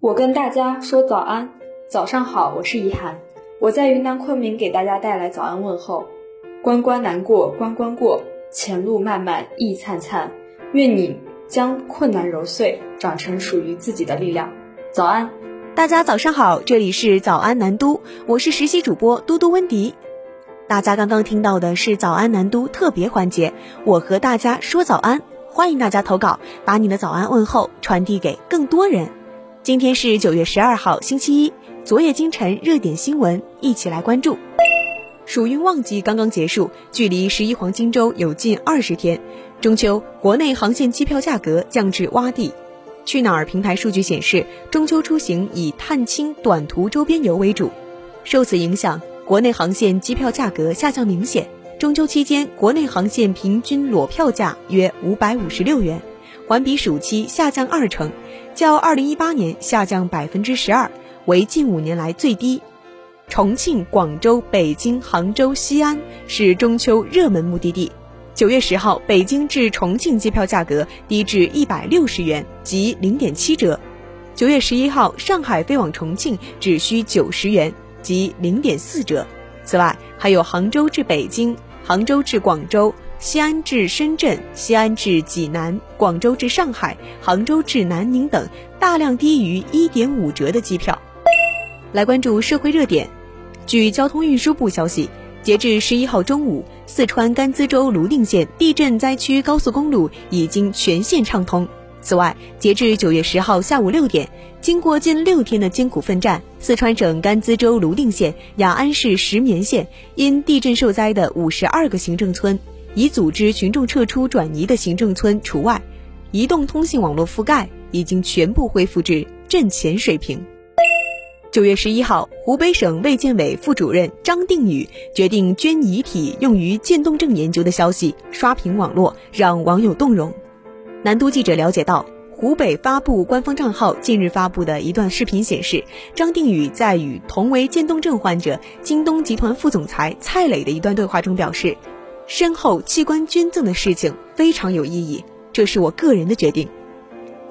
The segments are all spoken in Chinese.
我跟大家说早安，早上好，我是怡涵，我在云南昆明给大家带来早安问候。关关难过关关过，前路漫漫亦灿灿。愿你将困难揉碎，长成属于自己的力量。早安，大家早上好，这里是早安南都，我是实习主播嘟嘟温迪。大家刚刚听到的是早安南都特别环节，我和大家说早安，欢迎大家投稿，把你的早安问候传递给更多人。今天是九月十二号，星期一。昨夜今晨热点新闻，一起来关注。暑运旺季刚刚结束，距离十一黄金周有近二十天。中秋，国内航线机票价格降至洼地。去哪儿平台数据显示，中秋出行以探亲、短途周边游为主。受此影响，国内航线机票价格下降明显。中秋期间，国内航线平均裸票价约五百五十六元，环比暑期下降二成。较二零一八年下降百分之十二，为近五年来最低。重庆、广州、北京、杭州、西安是中秋热门目的地。九月十号，北京至重庆机票价格低至一百六十元，即零点七折。九月十一号，上海飞往重庆只需九十元，即零点四折。此外，还有杭州至北京、杭州至广州。西安至深圳、西安至济南、广州至上海、杭州至南宁等大量低于一点五折的机票。来关注社会热点。据交通运输部消息，截至十一号中午，四川甘孜州泸定县地震灾区高速公路已经全线畅通。此外，截至九月十号下午六点，经过近六天的艰苦奋战，四川省甘孜州泸定县、雅安市石棉县因地震受灾的五十二个行政村。已组织群众撤出转移的行政村除外，移动通信网络覆盖已经全部恢复至震前水平。九月十一号，湖北省卫健委副主任张定宇决定捐遗体用于渐冻症研究的消息刷屏网络，让网友动容。南都记者了解到，湖北发布官方账号近日发布的一段视频显示，张定宇在与同为渐冻症患者京东集团副总裁蔡磊的一段对话中表示。身后器官捐赠的事情非常有意义，这是我个人的决定。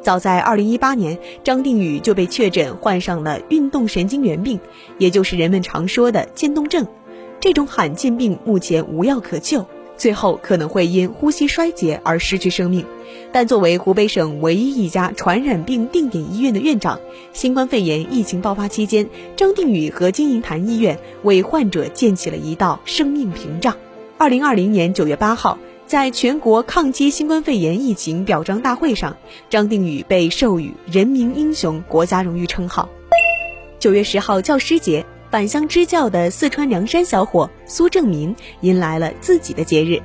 早在二零一八年，张定宇就被确诊患上了运动神经元病，也就是人们常说的渐冻症。这种罕见病目前无药可救，最后可能会因呼吸衰竭而失去生命。但作为湖北省唯一一家传染病定点医院的院长，新冠肺炎疫情爆发期间，张定宇和金银潭医院为患者建起了一道生命屏障。二零二零年九月八号，在全国抗击新冠肺炎疫情表彰大会上，张定宇被授予人民英雄国家荣誉称号。九月十号教师节，返乡支教的四川凉山小伙苏正民迎来了自己的节日。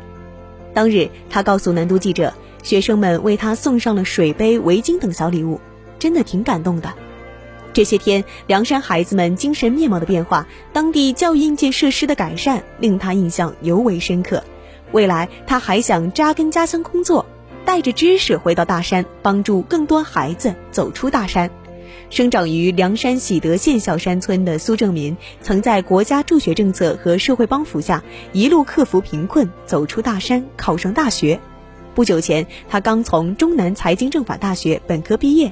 当日，他告诉南都记者，学生们为他送上了水杯、围巾等小礼物，真的挺感动的。这些天，凉山孩子们精神面貌的变化，当地教育硬件设施的改善，令他印象尤为深刻。未来，他还想扎根家乡工作，带着知识回到大山，帮助更多孩子走出大山。生长于凉山喜德县小山村的苏正民，曾在国家助学政策和社会帮扶下，一路克服贫困，走出大山，考上大学。不久前，他刚从中南财经政法大学本科毕业。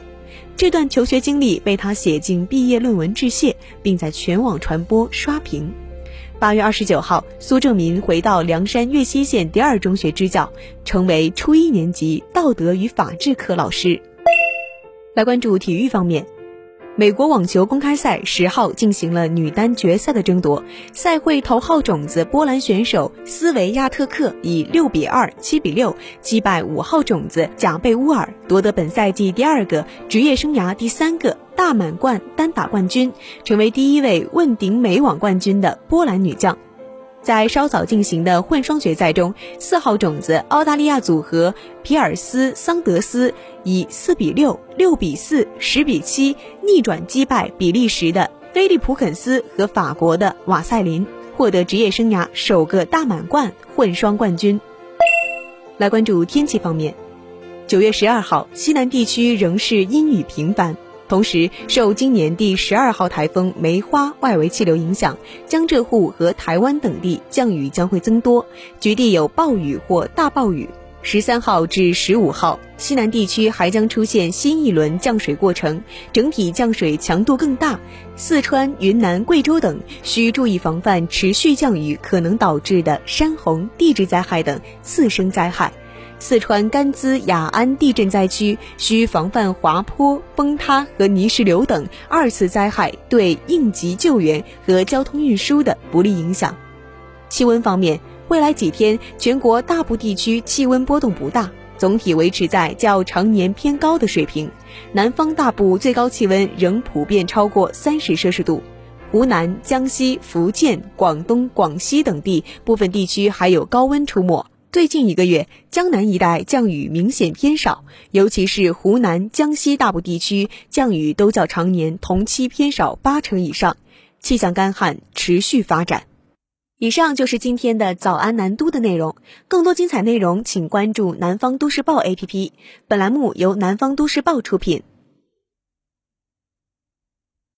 这段求学经历被他写进毕业论文致谢，并在全网传播刷屏。八月二十九号，苏正民回到凉山岳西县第二中学支教，成为初一年级道德与法治课老师。来关注体育方面。美国网球公开赛十号进行了女单决赛的争夺，赛会头号种子波兰选手斯维亚特克以六比二、七比六击败五号种子贾贝乌尔，夺得本赛季第二个、职业生涯第三个大满贯单打冠军，成为第一位问鼎美网冠军的波兰女将。在稍早进行的混双决赛中，四号种子澳大利亚组合皮尔斯桑德斯以四比六、六比四、十比七逆转击败比利时的菲利普肯斯和法国的瓦塞林，获得职业生涯首个大满贯混双冠军。来关注天气方面，九月十二号，西南地区仍是阴雨频繁。同时，受今年第十二号台风梅花外围气流影响，江浙沪和台湾等地降雨将会增多，局地有暴雨或大暴雨。十三号至十五号，西南地区还将出现新一轮降水过程，整体降水强度更大。四川、云南、贵州等需注意防范持续降雨可能导致的山洪、地质灾害等次生灾害。四川甘孜雅安地震灾区需防范滑坡、崩塌和泥石流等二次灾害对应急救援和交通运输的不利影响。气温方面。未来几天，全国大部地区气温波动不大，总体维持在较常年偏高的水平。南方大部最高气温仍普遍超过三十摄氏度，湖南、江西、福建、广东、广西等地部分地区还有高温出没。最近一个月，江南一带降雨明显偏少，尤其是湖南、江西大部地区降雨都较常年同期偏少八成以上，气象干旱持续发展。以上就是今天的早安南都的内容。更多精彩内容，请关注南方都市报 APP。本栏目由南方都市报出品。